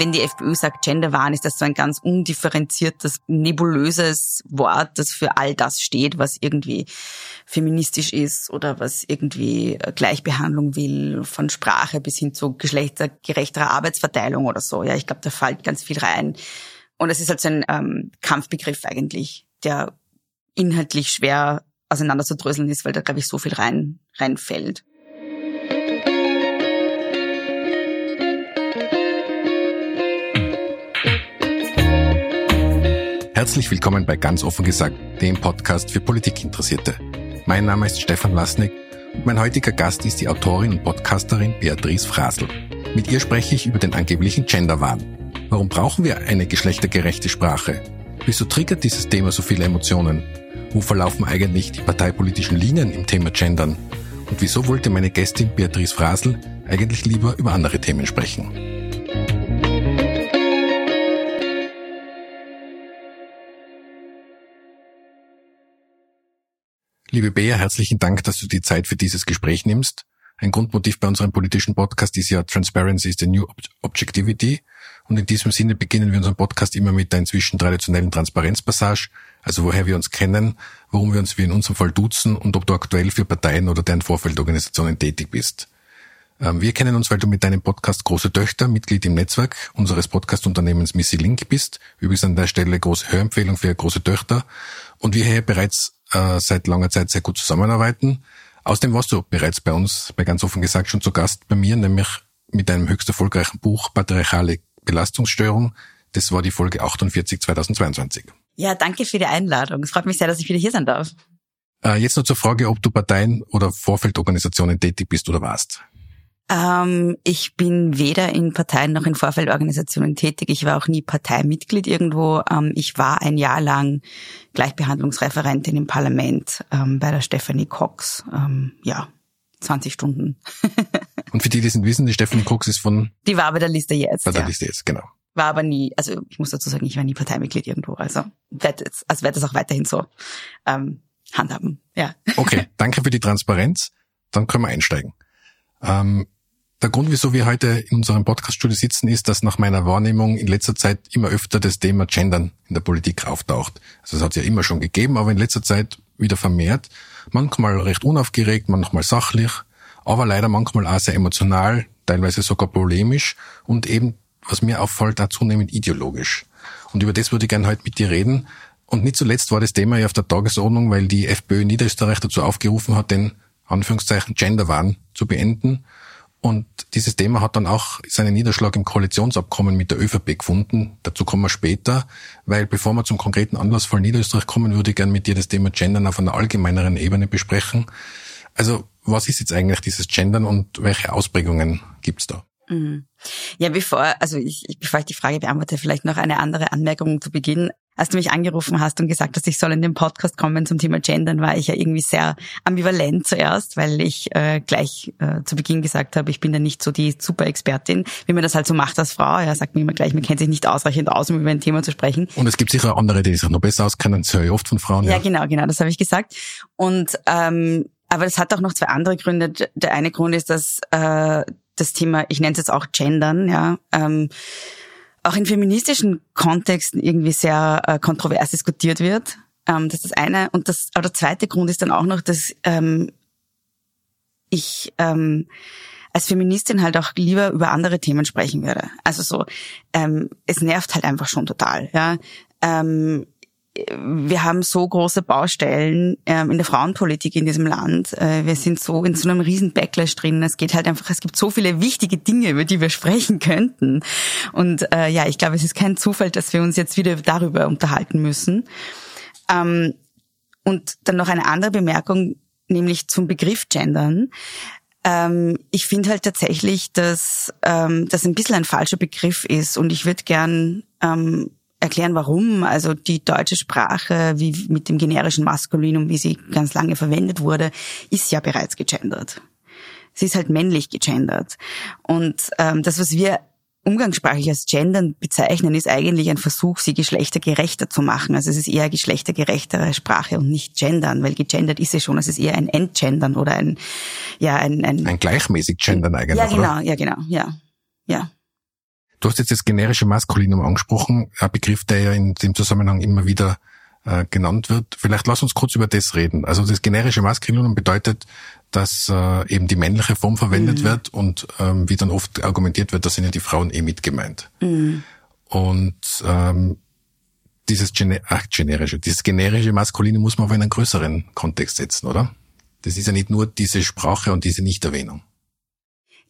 Wenn die FPÖ sagt Genderwahn, ist das so ein ganz undifferenziertes, nebulöses Wort, das für all das steht, was irgendwie feministisch ist oder was irgendwie äh, Gleichbehandlung will, von Sprache bis hin zu geschlechtergerechterer Arbeitsverteilung oder so. Ja, ich glaube, da fällt ganz viel rein. Und es ist halt so ein ähm, Kampfbegriff eigentlich, der inhaltlich schwer auseinanderzudröseln ist, weil da, glaube ich, so viel rein reinfällt. Herzlich willkommen bei Ganz offen gesagt, dem Podcast für Politikinteressierte. Mein Name ist Stefan Lasnik und mein heutiger Gast ist die Autorin und Podcasterin Beatrice Frasel. Mit ihr spreche ich über den angeblichen Genderwahn. Warum brauchen wir eine geschlechtergerechte Sprache? Wieso triggert dieses Thema so viele Emotionen? Wo verlaufen eigentlich die parteipolitischen Linien im Thema Gendern? Und wieso wollte meine Gästin Beatrice Frasel eigentlich lieber über andere Themen sprechen? Liebe Bea, herzlichen Dank, dass du die Zeit für dieses Gespräch nimmst. Ein Grundmotiv bei unserem politischen Podcast ist ja Transparency is the new Objectivity. Und in diesem Sinne beginnen wir unseren Podcast immer mit der inzwischen traditionellen Transparenzpassage, also woher wir uns kennen, warum wir uns wie in unserem Fall duzen und ob du aktuell für Parteien oder deren Vorfeldorganisationen tätig bist. Ähm, wir kennen uns, weil du mit deinem Podcast Große Töchter Mitglied im Netzwerk unseres Podcast-Unternehmens Missy Link bist. Übrigens an der Stelle große Hörempfehlung für Große Töchter. Und wir hier bereits äh, seit langer Zeit sehr gut zusammenarbeiten. Außerdem warst du bereits bei uns, bei ganz offen gesagt, schon zu Gast bei mir, nämlich mit deinem höchst erfolgreichen Buch Patriarchale Belastungsstörung. Das war die Folge 48 2022. Ja, danke für die Einladung. Es freut mich sehr, dass ich wieder hier sein darf. Äh, jetzt noch zur Frage, ob du Parteien oder Vorfeldorganisationen tätig bist oder warst. Ähm, ich bin weder in Parteien noch in Vorfeldorganisationen tätig. Ich war auch nie Parteimitglied irgendwo. Ähm, ich war ein Jahr lang Gleichbehandlungsreferentin im Parlament ähm, bei der Stephanie Cox. Ähm, ja, 20 Stunden. Und für die, die es nicht wissen, die Stephanie Cox ist von? Die war bei der Liste jetzt. Bei der ja. Liste jetzt, genau. War aber nie, also ich muss dazu sagen, ich war nie Parteimitglied irgendwo. Also werde also werde das auch weiterhin so ähm, handhaben. Ja. Okay, danke für die Transparenz. Dann können wir einsteigen. Ähm, der Grund, wieso wir heute in unserem Podcaststudio sitzen, ist, dass nach meiner Wahrnehmung in letzter Zeit immer öfter das Thema Gendern in der Politik auftaucht. Also es hat es ja immer schon gegeben, aber in letzter Zeit wieder vermehrt. Manchmal recht unaufgeregt, manchmal sachlich, aber leider manchmal auch sehr emotional, teilweise sogar polemisch und eben, was mir auffällt, auch zunehmend ideologisch. Und über das würde ich gerne heute mit dir reden. Und nicht zuletzt war das Thema ja auf der Tagesordnung, weil die FPÖ Niederösterreich dazu aufgerufen hat, den Anführungszeichen Genderwahn zu beenden und dieses Thema hat dann auch seinen Niederschlag im Koalitionsabkommen mit der ÖVP gefunden. Dazu kommen wir später, weil bevor wir zum konkreten Anlassfall Niederösterreich kommen, würde ich gerne mit dir das Thema Gendern auf einer allgemeineren Ebene besprechen. Also was ist jetzt eigentlich dieses Gendern und welche Ausprägungen gibt's da? Mhm. Ja, bevor, also ich, bevor ich die Frage beantworte, vielleicht noch eine andere Anmerkung zu Beginn als du mich angerufen hast und gesagt hast, ich soll in den Podcast kommen zum Thema Gendern, war ich ja irgendwie sehr ambivalent zuerst, weil ich äh, gleich äh, zu Beginn gesagt habe, ich bin da nicht so die Super-Expertin, wie man das halt so macht als Frau. Ja, sagt mir immer gleich, man kennt sich nicht ausreichend aus, um über ein Thema zu sprechen. Und es gibt sicher andere, die sich noch besser auskennen, das höre ich oft von Frauen. Ja, ja. genau, genau, das habe ich gesagt. Und ähm, aber es hat auch noch zwei andere Gründe. Der eine Grund ist, dass äh, das Thema, ich nenne es jetzt auch Gendern, ja, ähm, auch in feministischen Kontexten irgendwie sehr äh, kontrovers diskutiert wird. Ähm, das ist das eine. Und das, aber der zweite Grund ist dann auch noch, dass ähm, ich ähm, als Feministin halt auch lieber über andere Themen sprechen würde. Also so, ähm, es nervt halt einfach schon total. Ja, ähm, wir haben so große Baustellen ähm, in der Frauenpolitik in diesem Land. Äh, wir sind so in so einem riesen Backlash drin. Es geht halt einfach, es gibt so viele wichtige Dinge, über die wir sprechen könnten. Und äh, ja, ich glaube, es ist kein Zufall, dass wir uns jetzt wieder darüber unterhalten müssen. Ähm, und dann noch eine andere Bemerkung, nämlich zum Begriff Gendern. Ähm, ich finde halt tatsächlich, dass ähm, das ein bisschen ein falscher Begriff ist und ich würde gern erklären, warum. Also die deutsche Sprache, wie mit dem generischen Maskulinum, wie sie ganz lange verwendet wurde, ist ja bereits gegendert. Sie ist halt männlich gegendert. Und ähm, das, was wir umgangssprachlich als Gendern bezeichnen, ist eigentlich ein Versuch, sie geschlechtergerechter zu machen. Also es ist eher geschlechtergerechtere Sprache und nicht Gendern, weil gegendert ist sie schon. Es ist eher ein Entgendern oder ein, ja, ein, ein, ein gleichmäßig Gendern eigentlich. Ja, genau, oder? ja, genau, ja, ja. Du hast jetzt das generische Maskulinum angesprochen, ein Begriff, der ja in dem Zusammenhang immer wieder äh, genannt wird. Vielleicht lass uns kurz über das reden. Also das generische Maskulinum bedeutet, dass äh, eben die männliche Form verwendet mhm. wird und ähm, wie dann oft argumentiert wird, da sind ja die Frauen eh mit gemeint. Mhm. Und ähm, dieses Gene ach, generische, dieses generische Maskulinum muss man aber in einen größeren Kontext setzen, oder? Das ist ja nicht nur diese Sprache und diese Nichterwähnung.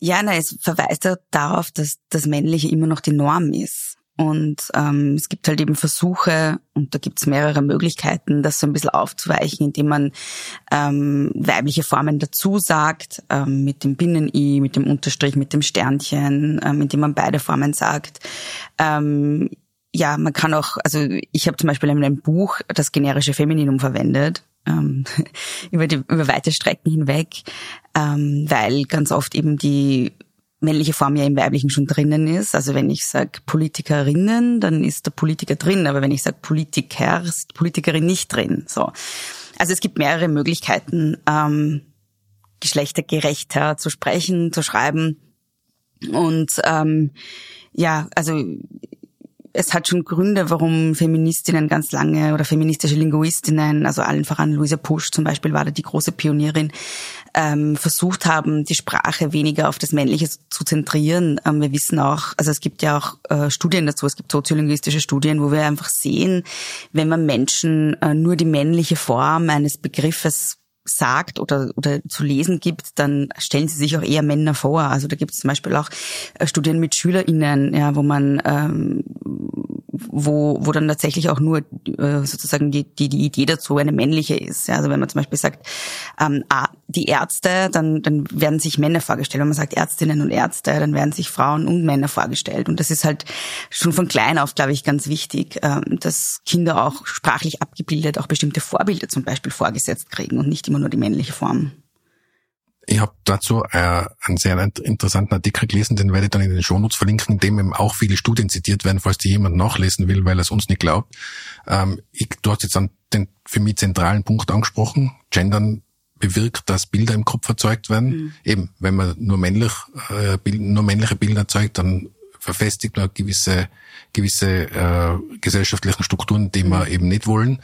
Ja, na, es verweist ja darauf, dass das Männliche immer noch die Norm ist. Und ähm, es gibt halt eben Versuche, und da gibt es mehrere Möglichkeiten, das so ein bisschen aufzuweichen, indem man ähm, weibliche Formen dazu sagt, ähm, mit dem Binnen-I, mit dem Unterstrich, mit dem Sternchen, ähm, indem man beide Formen sagt. Ähm, ja, man kann auch, also ich habe zum Beispiel in einem Buch das generische Femininum verwendet, ähm, über, die, über weite Strecken hinweg, ähm, weil ganz oft eben die männliche Form ja im weiblichen schon drinnen ist. Also wenn ich sage Politikerinnen, dann ist der Politiker drin, aber wenn ich sage Politiker, ist Politikerin nicht drin. So. Also es gibt mehrere Möglichkeiten, ähm, geschlechtergerechter zu sprechen, zu schreiben. Und ähm, ja, also es hat schon Gründe, warum Feministinnen ganz lange oder feministische Linguistinnen, also allen voran Luisa Pusch zum Beispiel war da die große Pionierin, ähm, versucht haben, die Sprache weniger auf das Männliche zu zentrieren. Ähm, wir wissen auch, also es gibt ja auch äh, Studien dazu, es gibt soziolinguistische Studien, wo wir einfach sehen, wenn man Menschen äh, nur die männliche Form eines Begriffes sagt oder, oder zu lesen gibt, dann stellen sie sich auch eher Männer vor. Also da gibt es zum Beispiel auch äh, Studien mit SchülerInnen, ja, wo man ähm, wo, wo dann tatsächlich auch nur äh, sozusagen die, die, die Idee dazu eine männliche ist. Ja, also wenn man zum Beispiel sagt, ähm, die Ärzte, dann, dann werden sich Männer vorgestellt. Wenn man sagt Ärztinnen und Ärzte, dann werden sich Frauen und Männer vorgestellt. Und das ist halt schon von klein auf, glaube ich, ganz wichtig, ähm, dass Kinder auch sprachlich abgebildet auch bestimmte Vorbilder zum Beispiel vorgesetzt kriegen und nicht immer nur die männliche Form. Ich habe dazu äh, einen sehr interessanten Artikel gelesen, den werde ich dann in den Shownotes verlinken, in dem eben auch viele Studien zitiert werden, falls die jemand nachlesen will, weil er es uns nicht glaubt. Ähm, ich, du hast jetzt an den für mich zentralen Punkt angesprochen. Gendern bewirkt, dass Bilder im Kopf erzeugt werden. Mhm. Eben, wenn man nur männlich, äh, nur männliche Bilder erzeugt, dann verfestigt man gewisse gewisse äh, gesellschaftlichen Strukturen, die wir eben nicht wollen.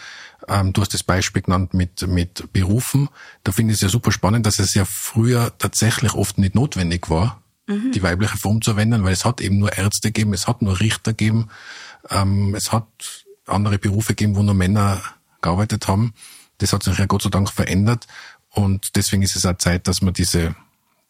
Ähm, du hast das Beispiel genannt mit, mit Berufen. Da finde ich es ja super spannend, dass es ja früher tatsächlich oft nicht notwendig war, mhm. die weibliche Form zu verwenden, weil es hat eben nur Ärzte gegeben, es hat nur Richter gegeben, ähm, es hat andere Berufe gegeben, wo nur Männer gearbeitet haben. Das hat sich ja Gott sei Dank verändert und deswegen ist es auch Zeit, dass man diese,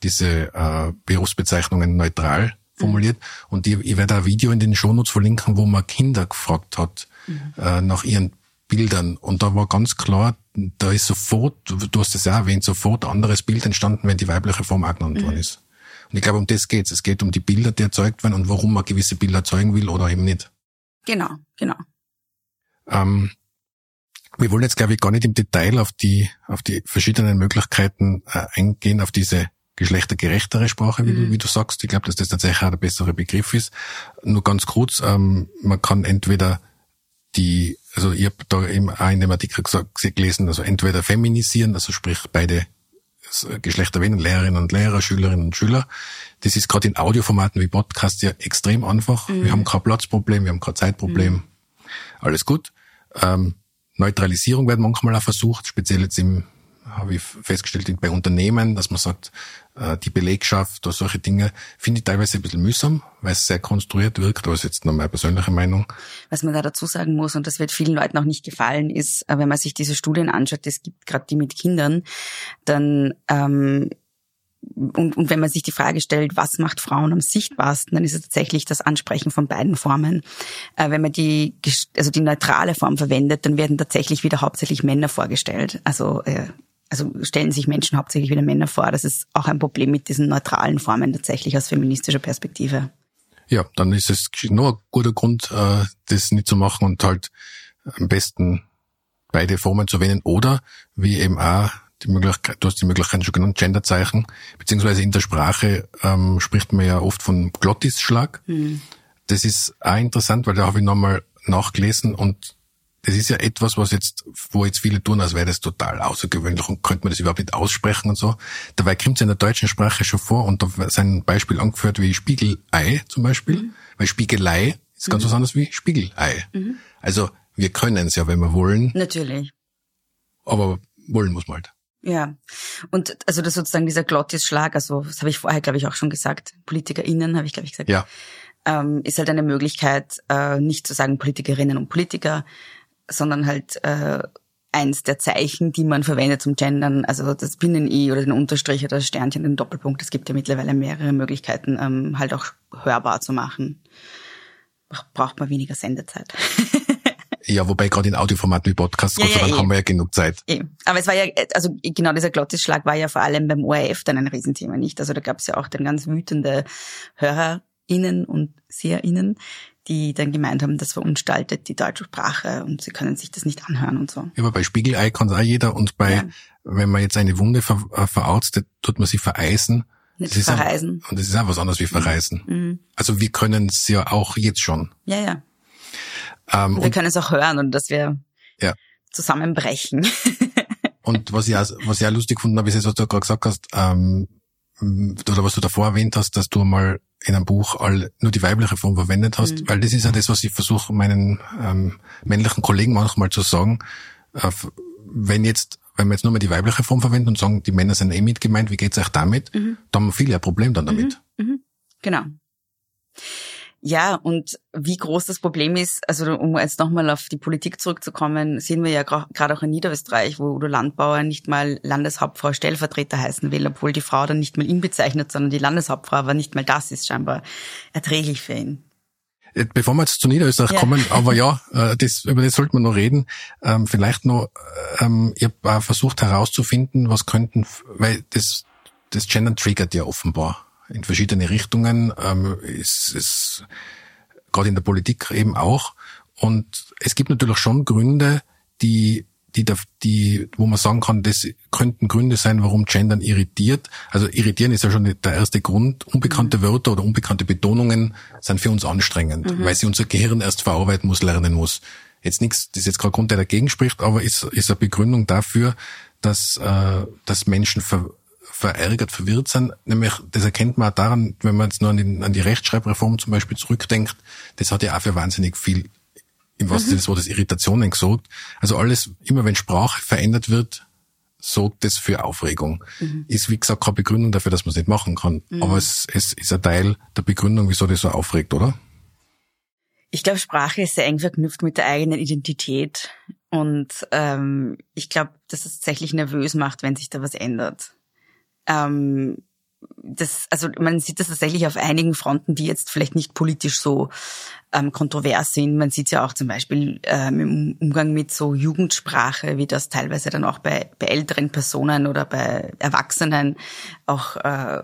diese äh, Berufsbezeichnungen neutral formuliert. Und ich, ich werde ein Video in den Shownotes verlinken, wo man Kinder gefragt hat mhm. äh, nach ihren Bildern. Und da war ganz klar, da ist sofort, du hast es ja erwähnt, sofort anderes Bild entstanden, wenn die weibliche Form auch genannt mhm. worden ist. Und ich glaube, um das geht's. Es geht um die Bilder, die erzeugt werden und warum man gewisse Bilder erzeugen will oder eben nicht. Genau, genau. Ähm, wir wollen jetzt, glaube ich, gar nicht im Detail auf die, auf die verschiedenen Möglichkeiten äh, eingehen, auf diese geschlechtergerechtere Sprache, wie, mhm. du, wie du sagst. Ich glaube, dass das tatsächlich auch der bessere Begriff ist. Nur ganz kurz, ähm, man kann entweder die, also ich habe da eben auch in dem Artikel gesagt, gelesen, also entweder feminisieren, also sprich beide Geschlechter erwähnen, Lehrerinnen und Lehrer, Schülerinnen und Schüler. Das ist gerade in Audioformaten wie Podcast ja extrem einfach. Mhm. Wir haben kein Platzproblem, wir haben kein Zeitproblem. Mhm. Alles gut. Ähm, Neutralisierung wird manchmal auch versucht, speziell jetzt im habe ich festgestellt, bei Unternehmen, dass man sagt, äh, die Belegschaft oder solche Dinge, finde ich teilweise ein bisschen mühsam, weil es sehr konstruiert wirkt, aber ist jetzt nur meine persönliche Meinung. Was man da dazu sagen muss, und das wird vielen Leuten auch nicht gefallen, ist, äh, wenn man sich diese Studien anschaut, es gibt gerade die mit Kindern, dann ähm, und, und wenn man sich die Frage stellt, was macht Frauen am sichtbarsten, dann ist es tatsächlich das Ansprechen von beiden Formen. Äh, wenn man die, also die neutrale Form verwendet, dann werden tatsächlich wieder hauptsächlich Männer vorgestellt. Also, äh, also stellen sich Menschen hauptsächlich wieder Männer vor. Das ist auch ein Problem mit diesen neutralen Formen tatsächlich aus feministischer Perspektive. Ja, dann ist es nur ein guter Grund, äh, das nicht zu machen und halt am besten beide Formen zu wählen oder wie eben auch die Möglichkeit, du hast die Möglichkeit schon genannt, Genderzeichen, beziehungsweise in der Sprache ähm, spricht man ja oft von Glottisschlag. Mhm. Das ist auch interessant, weil da habe ich nochmal nachgelesen und das ist ja etwas, was jetzt, wo jetzt viele tun, als wäre das total außergewöhnlich und könnte man das überhaupt nicht aussprechen und so. Dabei kommt es in der deutschen Sprache schon vor und da ist ein Beispiel angeführt wie Spiegelei zum Beispiel, mhm. weil Spiegelei ist ganz mhm. was anderes wie Spiegelei. Mhm. Also wir können es ja, wenn wir wollen. Natürlich. Aber wollen muss man halt. Ja, und also das sozusagen dieser Glottisschlag, also das habe ich vorher, glaube ich, auch schon gesagt, PolitikerInnen, habe ich, glaube ich, gesagt, ja. ähm, ist halt eine Möglichkeit, äh, nicht zu sagen Politikerinnen und Politiker, sondern halt äh, eins der Zeichen, die man verwendet zum Gendern, also das Binnen-I oder den Unterstrich oder das Sternchen, den Doppelpunkt, es gibt ja mittlerweile mehrere Möglichkeiten, ähm, halt auch hörbar zu machen. Braucht man weniger Sendezeit. Ja, wobei gerade in Audioformaten wie Podcasts, Gott sei Dank haben wir ja genug Zeit. Eben. Aber es war ja, also genau dieser Glottisschlag war ja vor allem beim ORF dann ein Riesenthema, nicht? Also da gab es ja auch dann ganz wütende HörerInnen und SeherInnen, die dann gemeint haben, das verunstaltet die deutsche Sprache und sie können sich das nicht anhören und so. Ja, aber bei Spiegelei kann es auch jeder und bei, ja. wenn man jetzt eine Wunde ver, äh, verarztet, tut man sie vereisen. Nicht das verreisen. Auch, und das ist auch was anderes wie verreisen. Mhm. Also wir können es ja auch jetzt schon. Ja, ja. Ähm, wir können es auch hören und dass wir ja. zusammenbrechen. und was ich, auch, was ich auch lustig gefunden habe, ist, was du gerade gesagt hast, ähm, oder was du davor erwähnt hast, dass du mal in einem Buch all, nur die weibliche Form verwendet hast, mhm. weil das ist ja das, was ich versuche, meinen ähm, männlichen Kollegen manchmal zu sagen. Äh, wenn jetzt, wenn wir jetzt nur mal die weibliche Form verwenden und sagen, die Männer sind eh mit gemeint, wie geht's euch damit? Mhm. Dann haben viele ein Problem dann damit. Mhm. mhm. Genau. Ja, und wie groß das Problem ist, also um jetzt nochmal auf die Politik zurückzukommen, sehen wir ja gerade auch in Niederösterreich, wo Udo Landbauer nicht mal Landeshauptfrau Stellvertreter heißen will, obwohl die Frau dann nicht mal ihn bezeichnet, sondern die Landeshauptfrau, aber nicht mal das ist scheinbar erträglich für ihn. Äh, bevor wir jetzt zu Niederösterreich ja. kommen, aber ja, äh, das, über das sollten wir noch reden. Ähm, vielleicht noch, ähm, ich habe versucht herauszufinden, was könnten, weil das, das Gender triggert ja offenbar in verschiedene Richtungen, ähm, ist, ist gerade in der Politik eben auch. Und es gibt natürlich schon Gründe, die die, die, wo man sagen kann, das könnten Gründe sein, warum Gendern irritiert. Also irritieren ist ja schon der erste Grund. Unbekannte mhm. Wörter oder unbekannte Betonungen sind für uns anstrengend, mhm. weil sie unser Gehirn erst verarbeiten muss, lernen muss. Jetzt nichts, das ist jetzt kein Grund, der dagegen spricht, aber ist, ist eine Begründung dafür, dass, äh, dass Menschen ver, verärgert, verwirrt sind. Nämlich, das erkennt man auch daran, wenn man jetzt nur an die, an die Rechtschreibreform zum Beispiel zurückdenkt, das hat ja auch für wahnsinnig viel, im wahrsten Sinne des Wortes, Irritationen gesorgt. Also alles, immer wenn Sprache verändert wird, sorgt das für Aufregung. Mhm. Ist, wie gesagt, keine Begründung dafür, dass man es nicht machen kann. Mhm. Aber es, es ist ein Teil der Begründung, wieso das so aufregt, oder? Ich glaube, Sprache ist sehr eng verknüpft mit der eigenen Identität. Und ähm, ich glaube, dass es tatsächlich nervös macht, wenn sich da was ändert ähm, das, also man sieht das tatsächlich auf einigen Fronten, die jetzt vielleicht nicht politisch so ähm, kontrovers sind. Man sieht ja auch zum Beispiel ähm, im Umgang mit so Jugendsprache, wie das teilweise dann auch bei, bei älteren Personen oder bei Erwachsenen auch äh,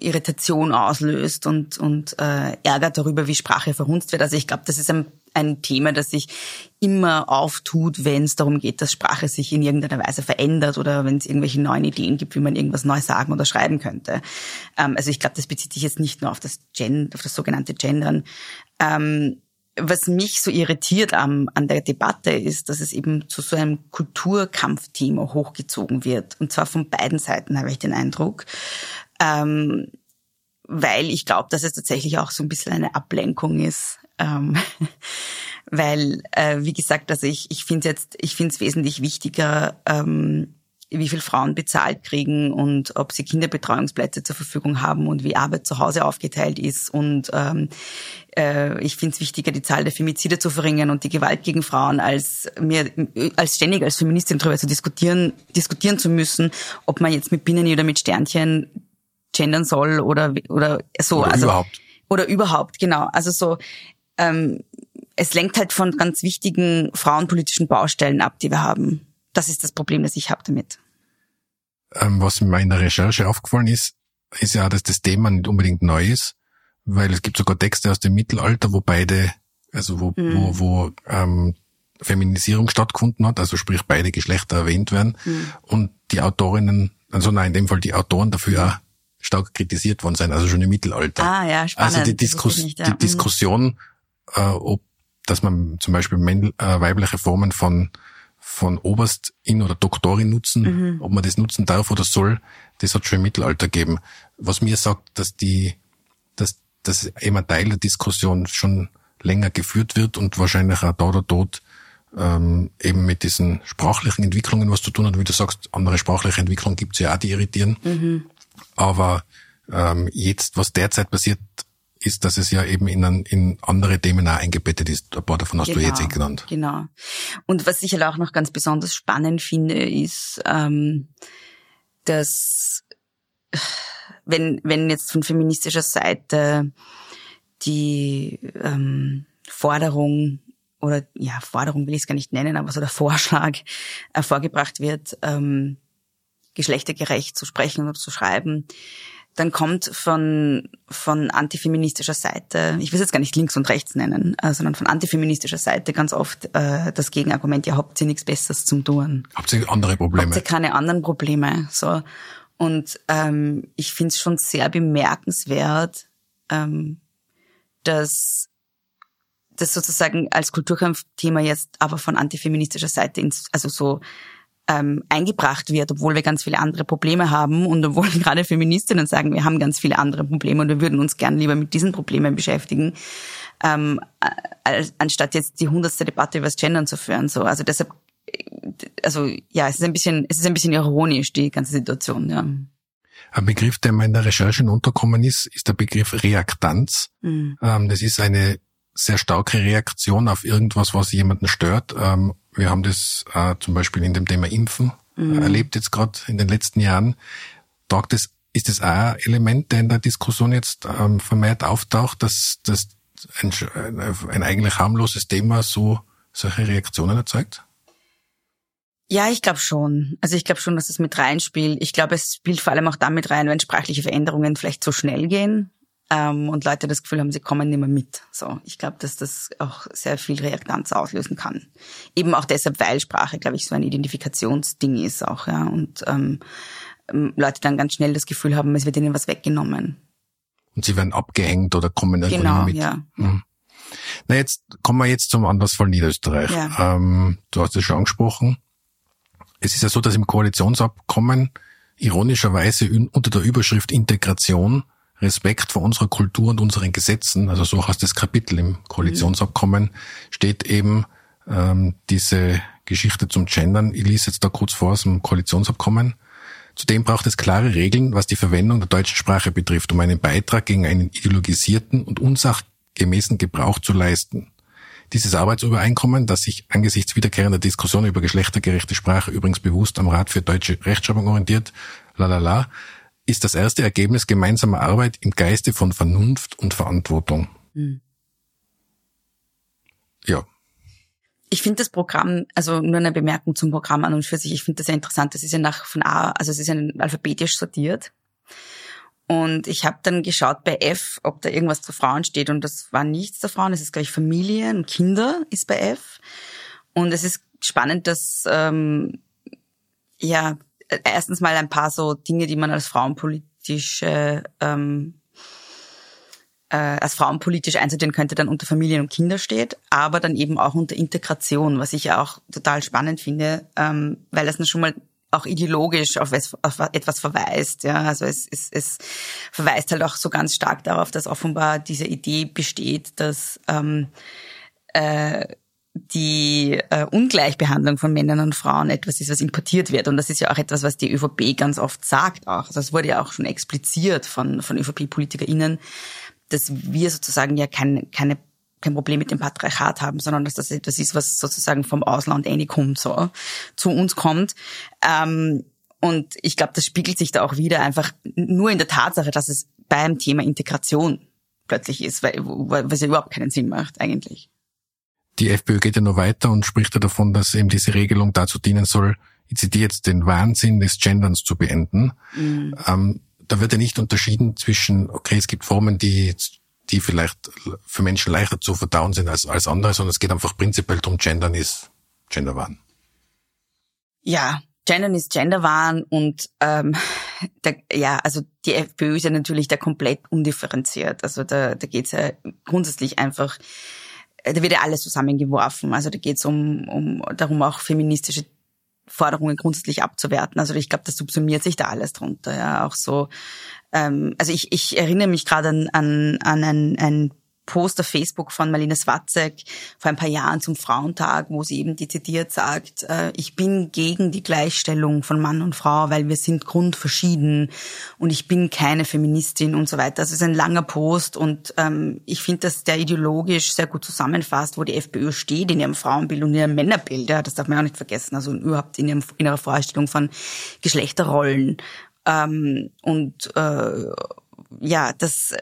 Irritation auslöst und, und äh, Ärger darüber, wie Sprache verhunzt wird. Also ich glaube, das ist ein ein Thema, das sich immer auftut, wenn es darum geht, dass Sprache sich in irgendeiner Weise verändert oder wenn es irgendwelche neuen Ideen gibt, wie man irgendwas neu sagen oder schreiben könnte. Ähm, also ich glaube, das bezieht sich jetzt nicht nur auf das Gen, auf das sogenannte Gendern. Ähm, was mich so irritiert am, an der Debatte ist, dass es eben zu so einem Kulturkampfthema hochgezogen wird. Und zwar von beiden Seiten habe ich den Eindruck. Ähm, weil ich glaube, dass es tatsächlich auch so ein bisschen eine Ablenkung ist ähm, weil, äh, wie gesagt, also ich, ich finde jetzt, ich finde es wesentlich wichtiger, ähm, wie viel Frauen bezahlt kriegen und ob sie Kinderbetreuungsplätze zur Verfügung haben und wie Arbeit zu Hause aufgeteilt ist. Und ähm, äh, ich finde es wichtiger, die Zahl der Femizide zu verringern und die Gewalt gegen Frauen, als mir als ständig als Feministin darüber zu diskutieren, diskutieren zu müssen, ob man jetzt mit Binnen oder mit Sternchen gendern soll oder oder so. Oder also, überhaupt. Oder überhaupt, genau. Also so ähm, es lenkt halt von ganz wichtigen frauenpolitischen Baustellen ab, die wir haben. Das ist das Problem, das ich habe damit. Ähm, was mir in der Recherche aufgefallen ist, ist ja, dass das Thema nicht unbedingt neu ist, weil es gibt sogar Texte aus dem Mittelalter, wo beide, also wo, mhm. wo, wo ähm, Feminisierung stattgefunden hat, also sprich beide Geschlechter erwähnt werden mhm. und die Autorinnen, also nein, in dem Fall die Autoren dafür auch stark kritisiert worden sein, also schon im Mittelalter. Ah ja, spannend. Also die, Diskus nicht, ja. die mhm. Diskussion, äh, ob dass man zum Beispiel männl, äh, weibliche Formen von von Oberstin oder Doktorin nutzen, mhm. ob man das nutzen darf oder soll, das hat schon im Mittelalter gegeben. Was mir sagt, dass die, dass, dass eben ein Teil der Diskussion schon länger geführt wird und wahrscheinlich auch da oder dort ähm, eben mit diesen sprachlichen Entwicklungen was zu tun hat. Wie du sagst, andere sprachliche Entwicklungen gibt's ja auch, die irritieren. Mhm. Aber ähm, jetzt, was derzeit passiert, ist, dass es ja eben in, an, in andere Themen auch eingebettet ist. Ein paar davon hast genau, du jetzt eh genannt. Genau. Und was ich halt auch noch ganz besonders spannend finde, ist, ähm, dass wenn, wenn jetzt von feministischer Seite die ähm, Forderung oder ja, Forderung will ich es gar nicht nennen, aber so der Vorschlag äh, vorgebracht wird, ähm, geschlechtergerecht zu sprechen oder zu schreiben, dann kommt von, von antifeministischer Seite, ich will es jetzt gar nicht links und rechts nennen, äh, sondern von antifeministischer Seite ganz oft äh, das Gegenargument, ja, habt ihr nichts Besseres zum Tun. Habt ihr andere Probleme? Habt ihr keine anderen Probleme? So. Und ähm, ich finde es schon sehr bemerkenswert, ähm, dass das sozusagen als Kulturkampfthema jetzt aber von antifeministischer Seite ins, also so ähm, eingebracht wird, obwohl wir ganz viele andere Probleme haben und obwohl gerade Feministinnen sagen, wir haben ganz viele andere Probleme und wir würden uns gern lieber mit diesen Problemen beschäftigen, ähm, als, anstatt jetzt die hundertste Debatte über das Gendern zu führen. So, also deshalb, also ja, es ist ein bisschen, es ist ein bisschen ironisch die ganze Situation. Ja. Ein Begriff, der mir in der Recherche unterkommen ist, ist der Begriff Reaktanz. Mhm. Ähm, das ist eine sehr starke Reaktion auf irgendwas, was jemanden stört. Ähm, wir haben das äh, zum Beispiel in dem Thema Impfen mhm. erlebt jetzt gerade in den letzten Jahren. Taugt das, ist das auch ein Element, der in der Diskussion jetzt ähm, vermehrt auftaucht, dass, dass ein, ein eigentlich harmloses Thema so solche Reaktionen erzeugt? Ja, ich glaube schon. Also ich glaube schon, dass es mit reinspielt. Ich glaube, es spielt vor allem auch damit rein, wenn sprachliche Veränderungen vielleicht zu schnell gehen ähm, und Leute das Gefühl haben, sie kommen nicht mehr mit. So, ich glaube, dass das auch sehr viel Reaktanz auslösen kann. Eben auch deshalb, weil Sprache, glaube ich, so ein Identifikationsding ist auch, ja. Und ähm, ähm, Leute dann ganz schnell das Gefühl haben, es wird ihnen was weggenommen. Und sie werden abgehängt oder kommen irgendwo genau, mit. Ja. Mhm. Na, jetzt kommen wir jetzt zum Anlassfall Niederösterreich. Ja. Ähm, du hast es schon angesprochen. Es ist ja so, dass im Koalitionsabkommen ironischerweise unter der Überschrift Integration Respekt vor unserer Kultur und unseren Gesetzen, also so heißt das Kapitel im Koalitionsabkommen, steht eben ähm, diese Geschichte zum Gendern. Ich lese jetzt da kurz vor aus dem Koalitionsabkommen. Zudem braucht es klare Regeln, was die Verwendung der deutschen Sprache betrifft, um einen Beitrag gegen einen ideologisierten und unsachgemäßen Gebrauch zu leisten. Dieses Arbeitsübereinkommen, das sich angesichts wiederkehrender Diskussionen über geschlechtergerechte Sprache übrigens bewusst am Rat für deutsche Rechtschreibung orientiert, lalala, ist das erste Ergebnis gemeinsamer Arbeit im Geiste von Vernunft und Verantwortung. Mhm. Ja. Ich finde das Programm, also nur eine Bemerkung zum Programm an und für sich, ich finde das sehr interessant. Das ist ja nach von A, also es ist ja alphabetisch sortiert. Und ich habe dann geschaut bei F, ob da irgendwas zu Frauen steht und das war nichts zu Frauen. Es ist, glaube ich, Familien und Kinder ist bei F. Und es ist spannend, dass ähm, ja erstens mal ein paar so Dinge, die man als frauenpolitische ähm, äh, als frauenpolitisch einsortieren könnte, dann unter Familien und Kinder steht, aber dann eben auch unter Integration, was ich auch total spannend finde, ähm, weil das schon mal auch ideologisch auf, es, auf etwas verweist. Ja, also es, es, es verweist halt auch so ganz stark darauf, dass offenbar diese Idee besteht, dass ähm, äh, die äh, Ungleichbehandlung von Männern und Frauen etwas ist, was importiert wird. Und das ist ja auch etwas, was die ÖVP ganz oft sagt auch. Also das wurde ja auch schon expliziert von, von ÖVP-PolitikerInnen, dass wir sozusagen ja keine, keine kein Problem mit dem Patriarchat haben, sondern dass das etwas ist, was sozusagen vom Ausland eh kommt, so zu uns kommt. Ähm, und ich glaube, das spiegelt sich da auch wieder einfach nur in der Tatsache, dass es beim Thema Integration plötzlich ist, weil, was ja überhaupt keinen Sinn macht eigentlich. Die FPÖ geht ja noch weiter und spricht ja davon, dass eben diese Regelung dazu dienen soll, ich zitiere jetzt, den Wahnsinn des Genderns zu beenden. Mhm. Ähm, da wird ja nicht unterschieden zwischen, okay, es gibt Formen, die, die vielleicht für Menschen leichter zu verdauen sind als, als andere, sondern es geht einfach prinzipiell darum, Gendern ist Genderwahn. Ja, Gendern ist Genderwahn und ähm, der, ja, also die FPÖ ist ja natürlich da komplett undifferenziert. Also da, da geht es ja grundsätzlich einfach, da wird ja alles zusammengeworfen. Also da geht es um, um darum, auch feministische Forderungen grundsätzlich abzuwerten. Also ich glaube, das subsumiert sich da alles drunter. Ja, auch so. Ähm, also ich, ich erinnere mich gerade an, an, an ein, ein Post auf Facebook von Marlene Swatzek vor ein paar Jahren zum Frauentag, wo sie eben dezidiert sagt, äh, ich bin gegen die Gleichstellung von Mann und Frau, weil wir sind grundverschieden und ich bin keine Feministin und so weiter. Das ist ein langer Post und ähm, ich finde, dass der ideologisch sehr gut zusammenfasst, wo die FPÖ steht in ihrem Frauenbild und in ihrem Männerbild. Ja, das darf man auch nicht vergessen. Also überhaupt in, ihrem, in ihrer Vorstellung von Geschlechterrollen. Ähm, und äh, ja, das,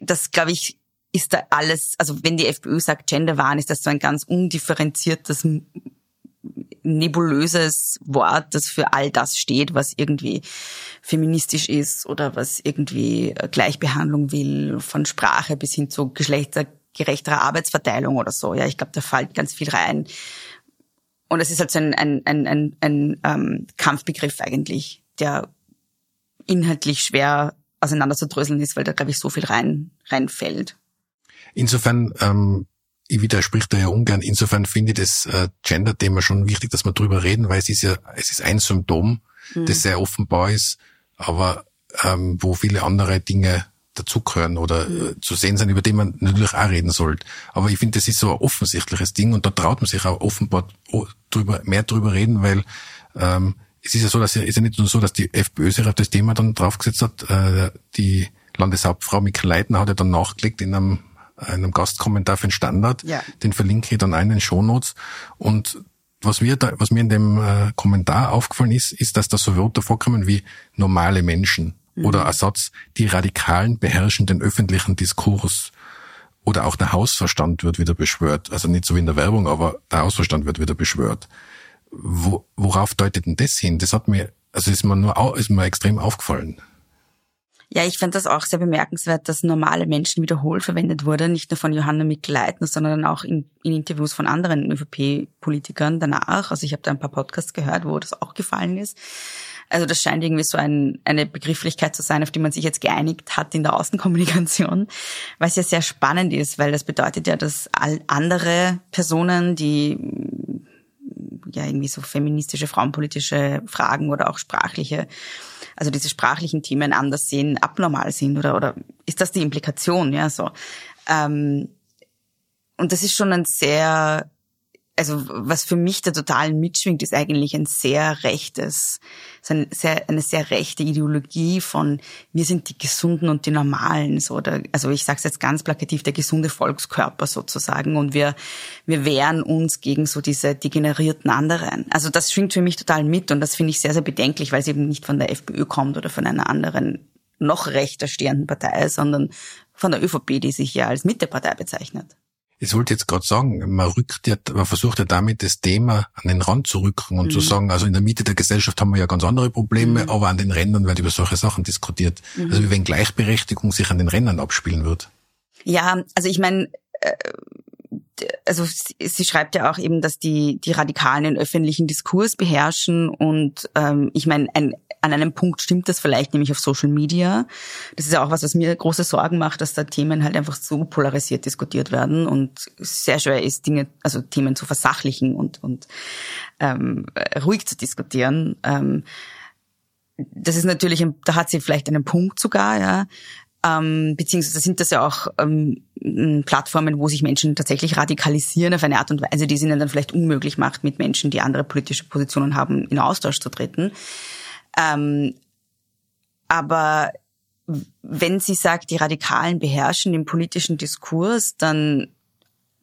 das glaube ich, ist da alles, also wenn die FPÖ sagt Genderwahn, ist das so ein ganz undifferenziertes, nebulöses Wort, das für all das steht, was irgendwie feministisch ist oder was irgendwie Gleichbehandlung will, von Sprache bis hin zu geschlechtergerechterer Arbeitsverteilung oder so. Ja, ich glaube, da fällt ganz viel rein. Und es ist halt so ein, ein, ein, ein, ein ähm, Kampfbegriff eigentlich, der inhaltlich schwer auseinanderzudröseln ist, weil da, glaube ich, so viel rein reinfällt. Insofern, ähm, ich widerspricht da ja ungern, insofern finde ich das äh, Gender-Thema schon wichtig, dass wir drüber reden, weil es ist ja, es ist ein Symptom, mhm. das sehr offenbar ist, aber ähm, wo viele andere Dinge dazugehören oder mhm. äh, zu sehen sind, über die man natürlich auch reden sollte. Aber ich finde, das ist so ein offensichtliches Ding und da traut man sich auch offenbar drüber, mehr drüber reden, weil ähm, es ist ja so, dass es ist ja nicht nur so, dass die FPÖ sich auf das Thema dann draufgesetzt hat. Äh, die Landeshauptfrau Mikkel Leitner hat ja dann nachgelegt in einem einem Gastkommentar für den Standard. Ja. Den verlinke ich dann in den Shownotes. Und was mir da, was mir in dem äh, Kommentar aufgefallen ist, ist, dass da so Wörter vorkommen wie normale Menschen mhm. oder Ersatz, die Radikalen beherrschen den öffentlichen Diskurs. Oder auch der Hausverstand wird wieder beschwört. Also nicht so wie in der Werbung, aber der Hausverstand wird wieder beschwört. Wo, worauf deutet denn das hin? Das hat mir, also ist mir nur, ist mir extrem aufgefallen. Ja, ich fand das auch sehr bemerkenswert, dass normale Menschen wiederholt verwendet wurde, nicht nur von Johanna Mikl-Leitner, sondern auch in, in, Interviews von anderen ÖVP-Politikern danach. Also ich habe da ein paar Podcasts gehört, wo das auch gefallen ist. Also das scheint irgendwie so ein, eine Begrifflichkeit zu sein, auf die man sich jetzt geeinigt hat in der Außenkommunikation, was ja sehr spannend ist, weil das bedeutet ja, dass all andere Personen, die ja irgendwie so feministische, frauenpolitische Fragen oder auch sprachliche also diese sprachlichen Themen anders sehen, abnormal sind oder, oder ist das die Implikation, ja, so. Ähm, und das ist schon ein sehr also was für mich da total mitschwingt, ist eigentlich ein sehr rechtes, so ein sehr, eine sehr rechte Ideologie von wir sind die Gesunden und die Normalen, so oder also ich sage es jetzt ganz plakativ, der gesunde Volkskörper sozusagen und wir wir wehren uns gegen so diese degenerierten anderen. Also das schwingt für mich total mit und das finde ich sehr sehr bedenklich, weil es eben nicht von der FPÖ kommt oder von einer anderen noch rechter stehenden Partei, sondern von der ÖVP, die sich ja als Mittepartei bezeichnet. Ich wollte jetzt gerade sagen, man rückt ja, man versucht ja damit das Thema an den Rand zu rücken und mhm. zu sagen, also in der Mitte der Gesellschaft haben wir ja ganz andere Probleme, mhm. aber an den Rändern wird über solche Sachen diskutiert. Mhm. Also wie wenn Gleichberechtigung sich an den Rändern abspielen wird. Ja, also ich meine, äh, also sie schreibt ja auch eben, dass die die Radikalen den öffentlichen Diskurs beherrschen und ähm, ich meine, ein, an einem Punkt stimmt das vielleicht, nämlich auf Social Media. Das ist ja auch was, was mir große Sorgen macht, dass da Themen halt einfach so polarisiert diskutiert werden und sehr schwer ist, Dinge, also Themen zu versachlichen und und ähm, ruhig zu diskutieren. Ähm, das ist natürlich, da hat sie vielleicht einen Punkt sogar, ja. ähm, beziehungsweise sind das ja auch ähm, Plattformen, wo sich Menschen tatsächlich radikalisieren auf eine Art und Weise, die es ihnen dann vielleicht unmöglich macht, mit Menschen, die andere politische Positionen haben, in Austausch zu treten. Ähm, aber wenn sie sagt, die Radikalen beherrschen den politischen Diskurs, dann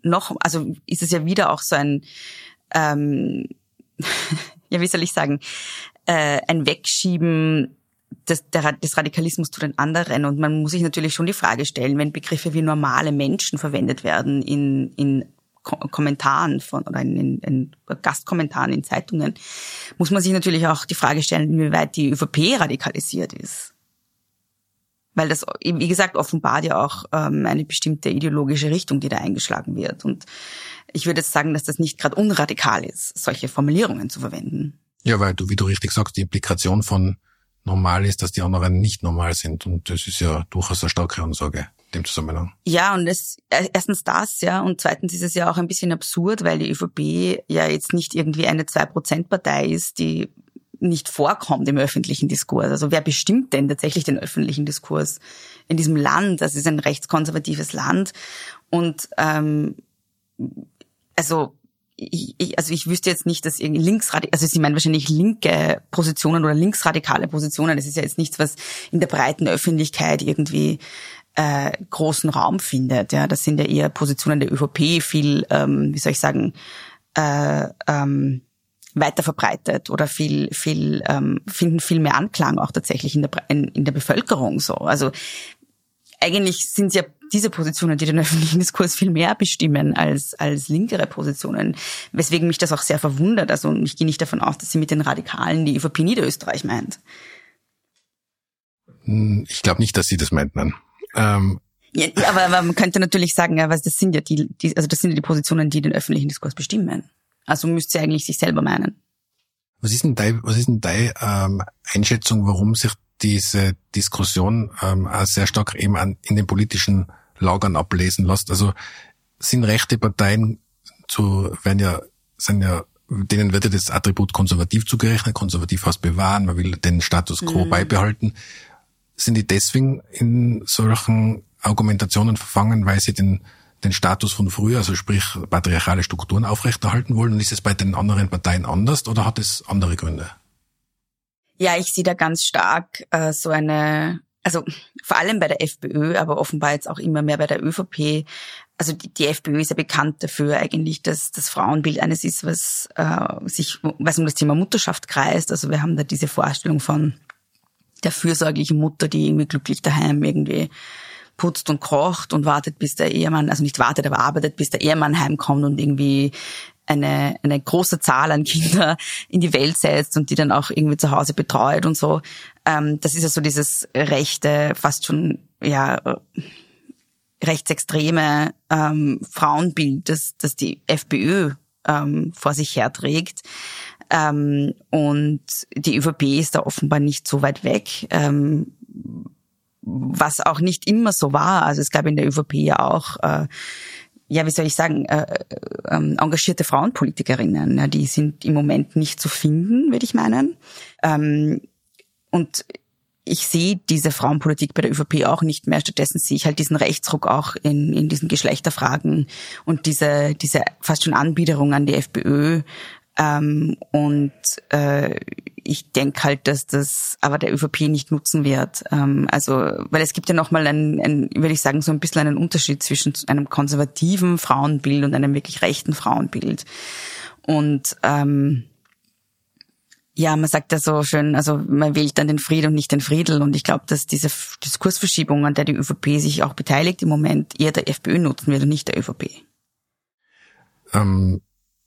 noch, also ist es ja wieder auch so ein, ähm, ja, wie soll ich sagen, äh, ein Wegschieben des, der, des Radikalismus zu den anderen. Und man muss sich natürlich schon die Frage stellen, wenn Begriffe wie normale Menschen verwendet werden in, in Kommentaren von oder in, in, in Gastkommentaren in Zeitungen, muss man sich natürlich auch die Frage stellen, inwieweit die ÖVP radikalisiert ist. Weil das, wie gesagt, offenbart ja auch ähm, eine bestimmte ideologische Richtung, die da eingeschlagen wird. Und ich würde jetzt sagen, dass das nicht gerade unradikal ist, solche Formulierungen zu verwenden. Ja, weil du, wie du richtig sagst, die Implikation von normal ist, dass die anderen nicht normal sind. Und das ist ja durchaus eine starke Ansage dem Zusammenhang. Ja, und es, äh, erstens das, ja, und zweitens ist es ja auch ein bisschen absurd, weil die ÖVP ja jetzt nicht irgendwie eine Zwei-Prozent-Partei ist, die nicht vorkommt im öffentlichen Diskurs. Also wer bestimmt denn tatsächlich den öffentlichen Diskurs in diesem Land? Das ist ein rechtskonservatives Land. Und ähm, also ich, also ich wüsste jetzt nicht, dass irgendwie linksradikal, also Sie meinen wahrscheinlich linke Positionen oder linksradikale Positionen. Das ist ja jetzt nichts, was in der breiten Öffentlichkeit irgendwie äh, großen Raum findet. Ja, das sind ja eher Positionen der ÖVP viel, ähm, wie soll ich sagen, äh, ähm, weiter verbreitet oder viel, viel ähm, finden viel mehr Anklang auch tatsächlich in der in, in der Bevölkerung so. Also eigentlich sind ja diese Positionen, die den öffentlichen Diskurs viel mehr bestimmen als, als linkere Positionen, weswegen mich das auch sehr verwundert. Also ich gehe nicht davon aus, dass sie mit den Radikalen die ÖVP Niederösterreich meint. Hm, ich glaube nicht, dass sie das meint, nein. Ähm. Ja, aber, aber man könnte natürlich sagen, ja, was das sind ja die, die, also das sind ja die Positionen, die den öffentlichen Diskurs bestimmen. Also müsste sie eigentlich sich selber meinen. Was ist denn deine, was ist denn deine ähm, Einschätzung, warum sich diese Diskussion ähm, auch sehr stark eben an, in den politischen Lagern ablesen lässt. Also sind rechte Parteien zu, werden ja, sind ja, denen wird ja das Attribut konservativ zugerechnet. Konservativ heißt bewahren, man will den Status quo mhm. beibehalten. Sind die deswegen in solchen Argumentationen verfangen, weil sie den, den Status von früher, also sprich patriarchale Strukturen aufrechterhalten wollen? Und ist es bei den anderen Parteien anders oder hat es andere Gründe? Ja, ich sehe da ganz stark äh, so eine, also vor allem bei der FPÖ, aber offenbar jetzt auch immer mehr bei der ÖVP. Also die, die FPÖ ist ja bekannt dafür eigentlich, dass das Frauenbild eines ist, was äh, sich, was um das Thema Mutterschaft kreist. Also wir haben da diese Vorstellung von der fürsorglichen Mutter, die irgendwie glücklich daheim irgendwie putzt und kocht und wartet, bis der Ehemann, also nicht wartet, aber arbeitet, bis der Ehemann heimkommt und irgendwie eine, eine große Zahl an Kinder in die Welt setzt und die dann auch irgendwie zu Hause betreut und so. Ähm, das ist ja so dieses rechte, fast schon, ja, rechtsextreme ähm, Frauenbild, das, das die FPÖ ähm, vor sich herträgt. Ähm, und die ÖVP ist da offenbar nicht so weit weg. Ähm, was auch nicht immer so war. Also es gab in der ÖVP ja auch äh, ja, wie soll ich sagen, äh, äh, ähm, engagierte Frauenpolitikerinnen. Ja, die sind im Moment nicht zu finden, würde ich meinen. Ähm, und ich sehe diese Frauenpolitik bei der ÖVP auch nicht mehr. Stattdessen sehe ich halt diesen Rechtsruck auch in, in diesen Geschlechterfragen und diese, diese fast schon Anbiederung an die FPÖ, ähm, und äh, ich denke halt, dass das aber der ÖVP nicht nutzen wird. Ähm, also, weil es gibt ja nochmal einen, einen, würde ich sagen, so ein bisschen einen Unterschied zwischen einem konservativen Frauenbild und einem wirklich rechten Frauenbild. Und ähm, ja, man sagt ja so schön, also man wählt dann den Fried und nicht den Friedel. Und ich glaube, dass diese Diskursverschiebung, an der die ÖVP sich auch beteiligt im Moment, eher der FPÖ nutzen wird und nicht der ÖVP. Ähm,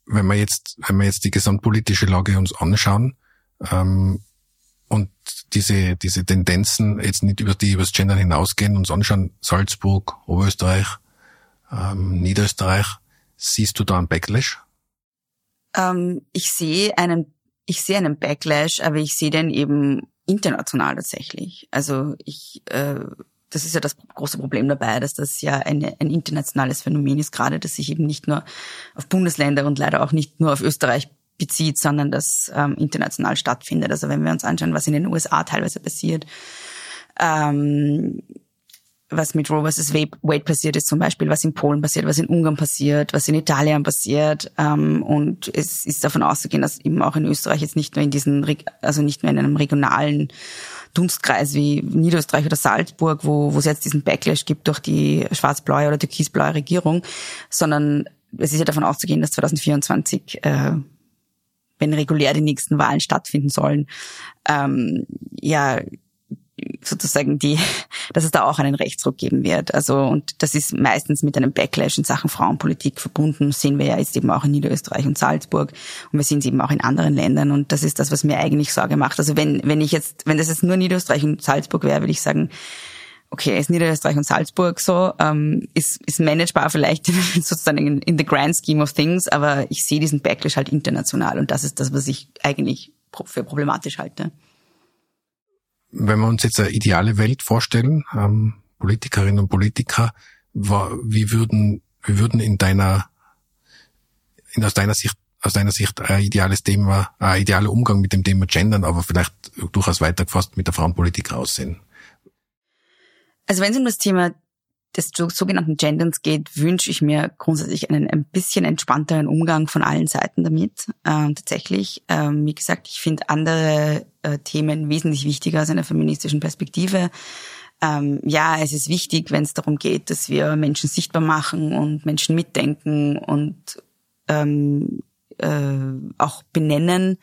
wenn wir jetzt, wenn wir jetzt die gesamtpolitische Lage uns anschauen, ähm, und diese, diese Tendenzen jetzt nicht über die, über das Gendern hinausgehen, uns anschauen, Salzburg, Oberösterreich, ähm, Niederösterreich, siehst du da einen Backlash? Ähm, ich sehe einen, ich sehe einen Backlash, aber ich sehe den eben international tatsächlich. Also ich, äh, das ist ja das große Problem dabei, dass das ja eine, ein internationales Phänomen ist, gerade dass sich eben nicht nur auf Bundesländer und leider auch nicht nur auf Österreich bezieht, sondern das ähm, international stattfindet. Also wenn wir uns anschauen, was in den USA teilweise passiert, ähm, was mit Roe vs. Wade passiert ist zum Beispiel, was in Polen passiert, was in Ungarn passiert, was in Italien passiert. Ähm, und es ist davon auszugehen, dass eben auch in Österreich jetzt nicht nur in diesen, also nicht nur in einem regionalen Dunstkreis wie Niederösterreich oder Salzburg, wo, wo es jetzt diesen Backlash gibt durch die schwarz-blaue oder türkis-blaue Regierung, sondern es ist ja davon auszugehen, dass 2024 äh, wenn regulär die nächsten Wahlen stattfinden sollen, ähm, ja sozusagen die, dass es da auch einen Rechtsruck geben wird. Also und das ist meistens mit einem Backlash in Sachen Frauenpolitik verbunden. Das sehen wir ja jetzt eben auch in Niederösterreich und Salzburg und wir sehen es eben auch in anderen Ländern und das ist das, was mir eigentlich Sorge macht. Also wenn wenn ich jetzt, wenn das jetzt nur Niederösterreich und Salzburg wäre, würde ich sagen, okay, ist Niederösterreich und Salzburg so, ähm, ist, ist managebar vielleicht sozusagen in, in the grand scheme of things, aber ich sehe diesen Backlash halt international und das ist das, was ich eigentlich für problematisch halte wenn wir uns jetzt eine ideale Welt vorstellen, ähm, Politikerinnen und Politiker, wie würden, wie würden in deiner, in aus deiner Sicht, aus deiner Sicht ein ideales Thema, ein idealer Umgang mit dem Thema Gendern, aber vielleicht durchaus weitergefasst mit der Frauenpolitik aussehen? Also wenn es um das Thema des sogenannten Genderns geht, wünsche ich mir grundsätzlich einen ein bisschen entspannteren Umgang von allen Seiten damit. Ähm, tatsächlich, ähm, wie gesagt, ich finde andere äh, Themen wesentlich wichtiger aus einer feministischen Perspektive. Ähm, ja, es ist wichtig, wenn es darum geht, dass wir Menschen sichtbar machen und Menschen mitdenken und ähm, äh, auch benennen.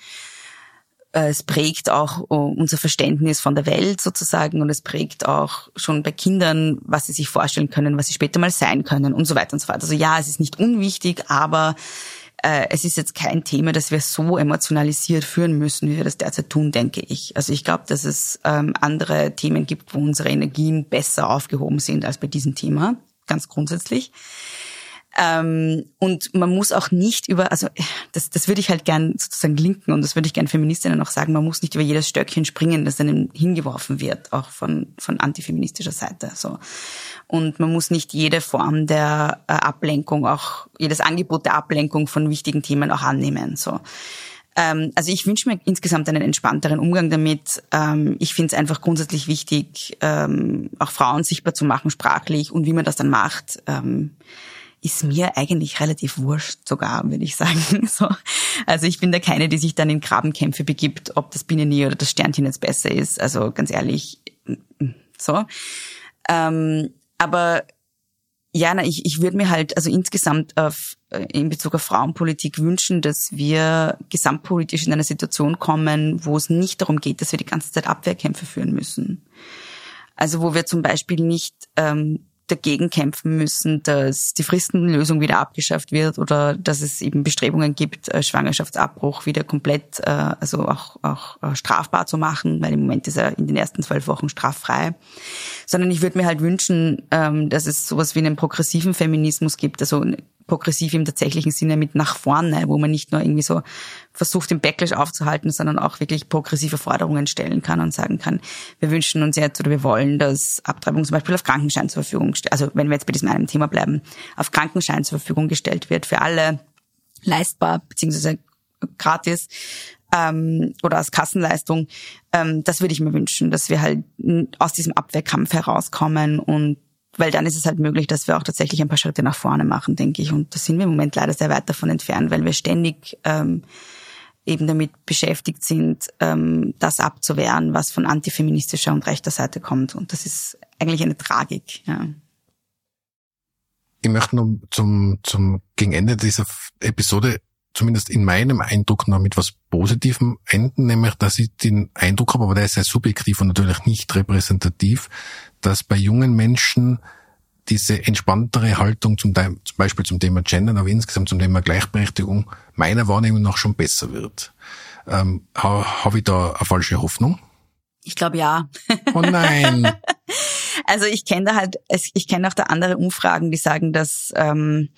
Äh, es prägt auch äh, unser Verständnis von der Welt sozusagen und es prägt auch schon bei Kindern, was sie sich vorstellen können, was sie später mal sein können und so weiter und so fort. Also ja, es ist nicht unwichtig, aber äh, es ist jetzt kein Thema, das wir so emotionalisiert führen müssen, wie wir das derzeit tun, denke ich. Also ich glaube, dass es ähm, andere Themen gibt, wo unsere Energien besser aufgehoben sind als bei diesem Thema, ganz grundsätzlich. Ähm, und man muss auch nicht über, also das, das würde ich halt gern sozusagen linken und das würde ich gern Feministinnen auch sagen, man muss nicht über jedes Stöckchen springen, das einem hingeworfen wird, auch von, von antifeministischer Seite. So. Und man muss nicht jede Form der äh, Ablenkung, auch jedes Angebot der Ablenkung von wichtigen Themen auch annehmen. So ähm, also ich wünsche mir insgesamt einen entspannteren Umgang damit. Ähm, ich finde es einfach grundsätzlich wichtig, ähm, auch Frauen sichtbar zu machen, sprachlich und wie man das dann macht ist mir eigentlich relativ wurscht sogar, würde ich sagen. So. Also ich bin da keine, die sich dann in Grabenkämpfe begibt, ob das Bienennier oder das Sternchen jetzt besser ist. Also ganz ehrlich, so. Ähm, aber ja, na, ich, ich würde mir halt also insgesamt auf, äh, in Bezug auf Frauenpolitik wünschen, dass wir gesamtpolitisch in eine Situation kommen, wo es nicht darum geht, dass wir die ganze Zeit Abwehrkämpfe führen müssen. Also wo wir zum Beispiel nicht ähm, dagegen kämpfen müssen, dass die Fristenlösung wieder abgeschafft wird oder dass es eben Bestrebungen gibt, äh, Schwangerschaftsabbruch wieder komplett, äh, also auch, auch äh, strafbar zu machen, weil im Moment ist er in den ersten zwölf Wochen straffrei. Sondern ich würde mir halt wünschen, ähm, dass es sowas wie einen progressiven Feminismus gibt, also progressiv im tatsächlichen Sinne mit nach vorne, wo man nicht nur irgendwie so versucht, den Backlash aufzuhalten, sondern auch wirklich progressive Forderungen stellen kann und sagen kann, wir wünschen uns jetzt oder wir wollen, dass Abtreibung zum Beispiel auf Krankenschein zur Verfügung. Also wenn wir jetzt bei diesem einen Thema bleiben, auf Krankenschein zur Verfügung gestellt wird für alle leistbar beziehungsweise gratis ähm, oder als Kassenleistung. Ähm, das würde ich mir wünschen, dass wir halt aus diesem Abwehrkampf herauskommen und weil dann ist es halt möglich, dass wir auch tatsächlich ein paar Schritte nach vorne machen, denke ich. Und da sind wir im Moment leider sehr weit davon entfernt, weil wir ständig ähm, eben damit beschäftigt sind, ähm, das abzuwehren, was von antifeministischer und rechter Seite kommt. Und das ist eigentlich eine Tragik. Ja. Ich möchte noch zum, zum gegen Ende dieser Episode zumindest in meinem Eindruck noch mit was Positivem enden, nämlich dass ich den Eindruck habe, aber der ist sehr subjektiv und natürlich nicht repräsentativ, dass bei jungen Menschen diese entspanntere Haltung zum, zum Beispiel zum Thema Gender, aber insgesamt zum Thema Gleichberechtigung meiner Wahrnehmung nach schon besser wird. Ähm, Habe hab ich da eine falsche Hoffnung? Ich glaube ja. Oh nein. also ich kenne da halt, ich kenne auch da andere Umfragen, die sagen, dass ähm,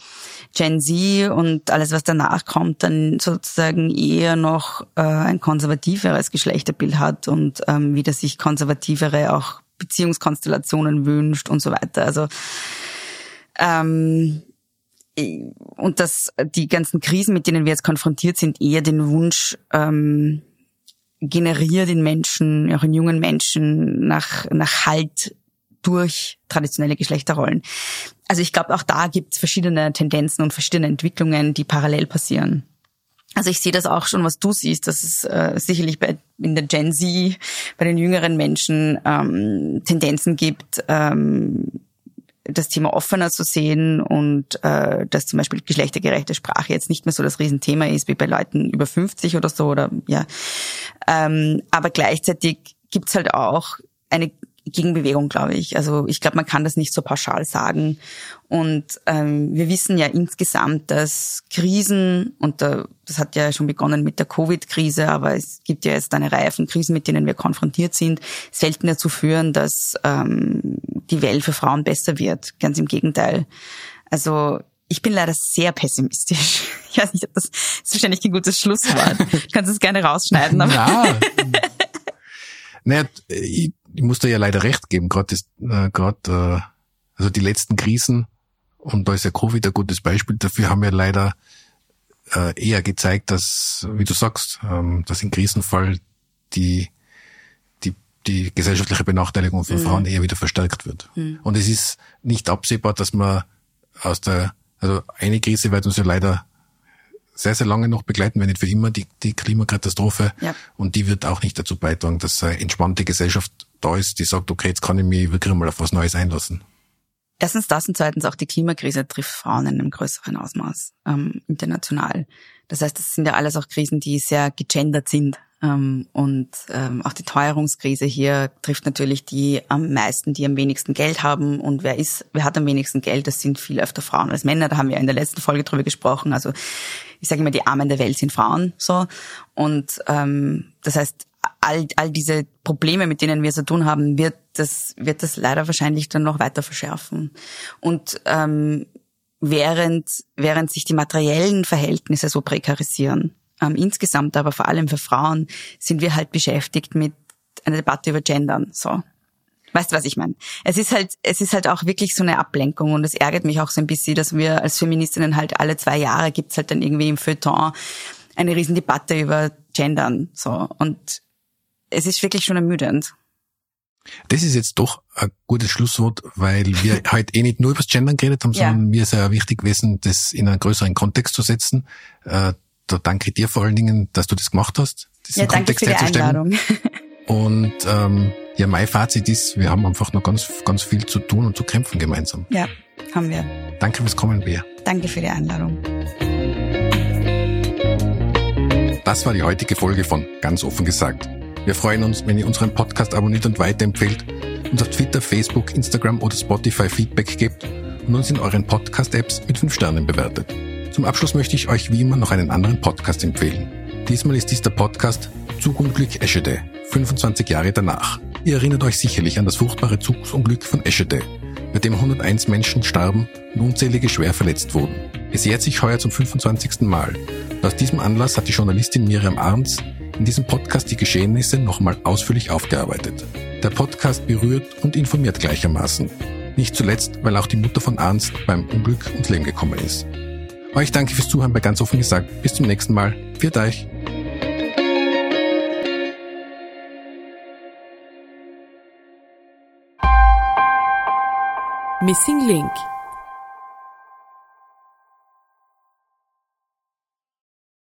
Gen Z und alles, was danach kommt, dann sozusagen eher noch äh, ein konservativeres Geschlechterbild hat und ähm, wieder sich konservativere auch Beziehungskonstellationen wünscht und so weiter. Also ähm, und dass die ganzen Krisen, mit denen wir jetzt konfrontiert sind, eher den Wunsch ähm, generiert in Menschen, auch in jungen Menschen, nach, nach Halt durch traditionelle Geschlechterrollen. Also ich glaube, auch da gibt es verschiedene Tendenzen und verschiedene Entwicklungen, die parallel passieren. Also ich sehe das auch schon, was du siehst, dass es äh, sicherlich bei, in der Gen Z, bei den jüngeren Menschen ähm, Tendenzen gibt, ähm, das Thema offener zu sehen und äh, dass zum Beispiel geschlechtergerechte Sprache jetzt nicht mehr so das Riesenthema ist wie bei Leuten über 50 oder so oder ja. Ähm, aber gleichzeitig gibt's halt auch eine Gegenbewegung, glaube ich. Also ich glaube, man kann das nicht so pauschal sagen. Und ähm, wir wissen ja insgesamt, dass Krisen, und da, das hat ja schon begonnen mit der Covid-Krise, aber es gibt ja jetzt eine Reihe von Krisen, mit denen wir konfrontiert sind, selten dazu führen, dass ähm, die Welt für Frauen besser wird. Ganz im Gegenteil. Also ich bin leider sehr pessimistisch. Ich weiß nicht, ob das, das ist wahrscheinlich kein gutes Schlusswort. Ich kann es gerne rausschneiden. Aber Na, naja, ich, muss dir ja leider recht geben, gerade äh, grad, äh, also die letzten Krisen, und da ist ja Covid ein gutes Beispiel dafür, haben ja leider äh, eher gezeigt, dass, wie du sagst, ähm, dass im Krisenfall die, die, die gesellschaftliche Benachteiligung von mhm. Frauen eher wieder verstärkt wird. Mhm. Und es ist nicht absehbar, dass man aus der, also eine Krise wird uns ja leider sehr, sehr lange noch begleiten, wenn nicht für immer, die, die Klimakatastrophe. Ja. Und die wird auch nicht dazu beitragen, dass eine entspannte Gesellschaft da ist, die sagt, okay, jetzt kann ich mich wirklich mal auf was Neues einlassen. Erstens das und zweitens auch die Klimakrise trifft Frauen in einem größeren Ausmaß ähm, international. Das heißt, das sind ja alles auch Krisen, die sehr gegendert sind. Ähm, und ähm, auch die Teuerungskrise hier trifft natürlich die am meisten, die am wenigsten Geld haben. Und wer ist, wer hat am wenigsten Geld? Das sind viel öfter Frauen als Männer. Da haben wir in der letzten Folge drüber gesprochen. Also ich sage immer, die Armen der Welt sind Frauen. So und ähm, das heißt, all, all diese Probleme, mit denen wir zu tun haben, wird das wird das leider wahrscheinlich dann noch weiter verschärfen. Und ähm, während während sich die materiellen Verhältnisse so prekarisieren ähm, insgesamt, aber vor allem für Frauen, sind wir halt beschäftigt mit einer Debatte über Gendern. So. Weißt du, was ich meine? Es ist halt, es ist halt auch wirklich so eine Ablenkung und es ärgert mich auch so ein bisschen, dass wir als Feministinnen halt alle zwei Jahre gibt's halt dann irgendwie im Feuilleton eine Riesendebatte über Gendern. So. Und es ist wirklich schon ermüdend. Das ist jetzt doch ein gutes Schlusswort, weil wir halt eh nicht nur über das Gendern geredet haben, sondern ja. mir ist ja wichtig gewesen, das in einen größeren Kontext zu setzen. Äh, da danke ich dir vor allen Dingen, dass du das gemacht hast. Ja, danke Kontext für die Einladung. Und ähm, ja, mein Fazit ist, wir haben einfach noch ganz, ganz viel zu tun und zu kämpfen gemeinsam. Ja, haben wir. Danke fürs Kommen, Bea. Danke für die Einladung. Das war die heutige Folge von Ganz offen gesagt. Wir freuen uns, wenn ihr unseren Podcast abonniert und weiterempfehlt, uns auf Twitter, Facebook, Instagram oder Spotify Feedback gebt und uns in euren Podcast-Apps mit 5 Sternen bewertet. Zum Abschluss möchte ich euch wie immer noch einen anderen Podcast empfehlen. Diesmal ist dies der Podcast Zugunglück Eschede, 25 Jahre danach. Ihr erinnert euch sicherlich an das furchtbare Zugsunglück von Eschede, bei dem 101 Menschen starben und unzählige schwer verletzt wurden. Es jährt sich heuer zum 25. Mal. Aus diesem Anlass hat die Journalistin Miriam Arns in diesem Podcast die Geschehnisse nochmal ausführlich aufgearbeitet. Der Podcast berührt und informiert gleichermaßen. Nicht zuletzt, weil auch die Mutter von Arnst beim Unglück ums Leben gekommen ist. Euch danke fürs Zuhören bei ganz offen gesagt. Bis zum nächsten Mal. Viert euch. Missing Link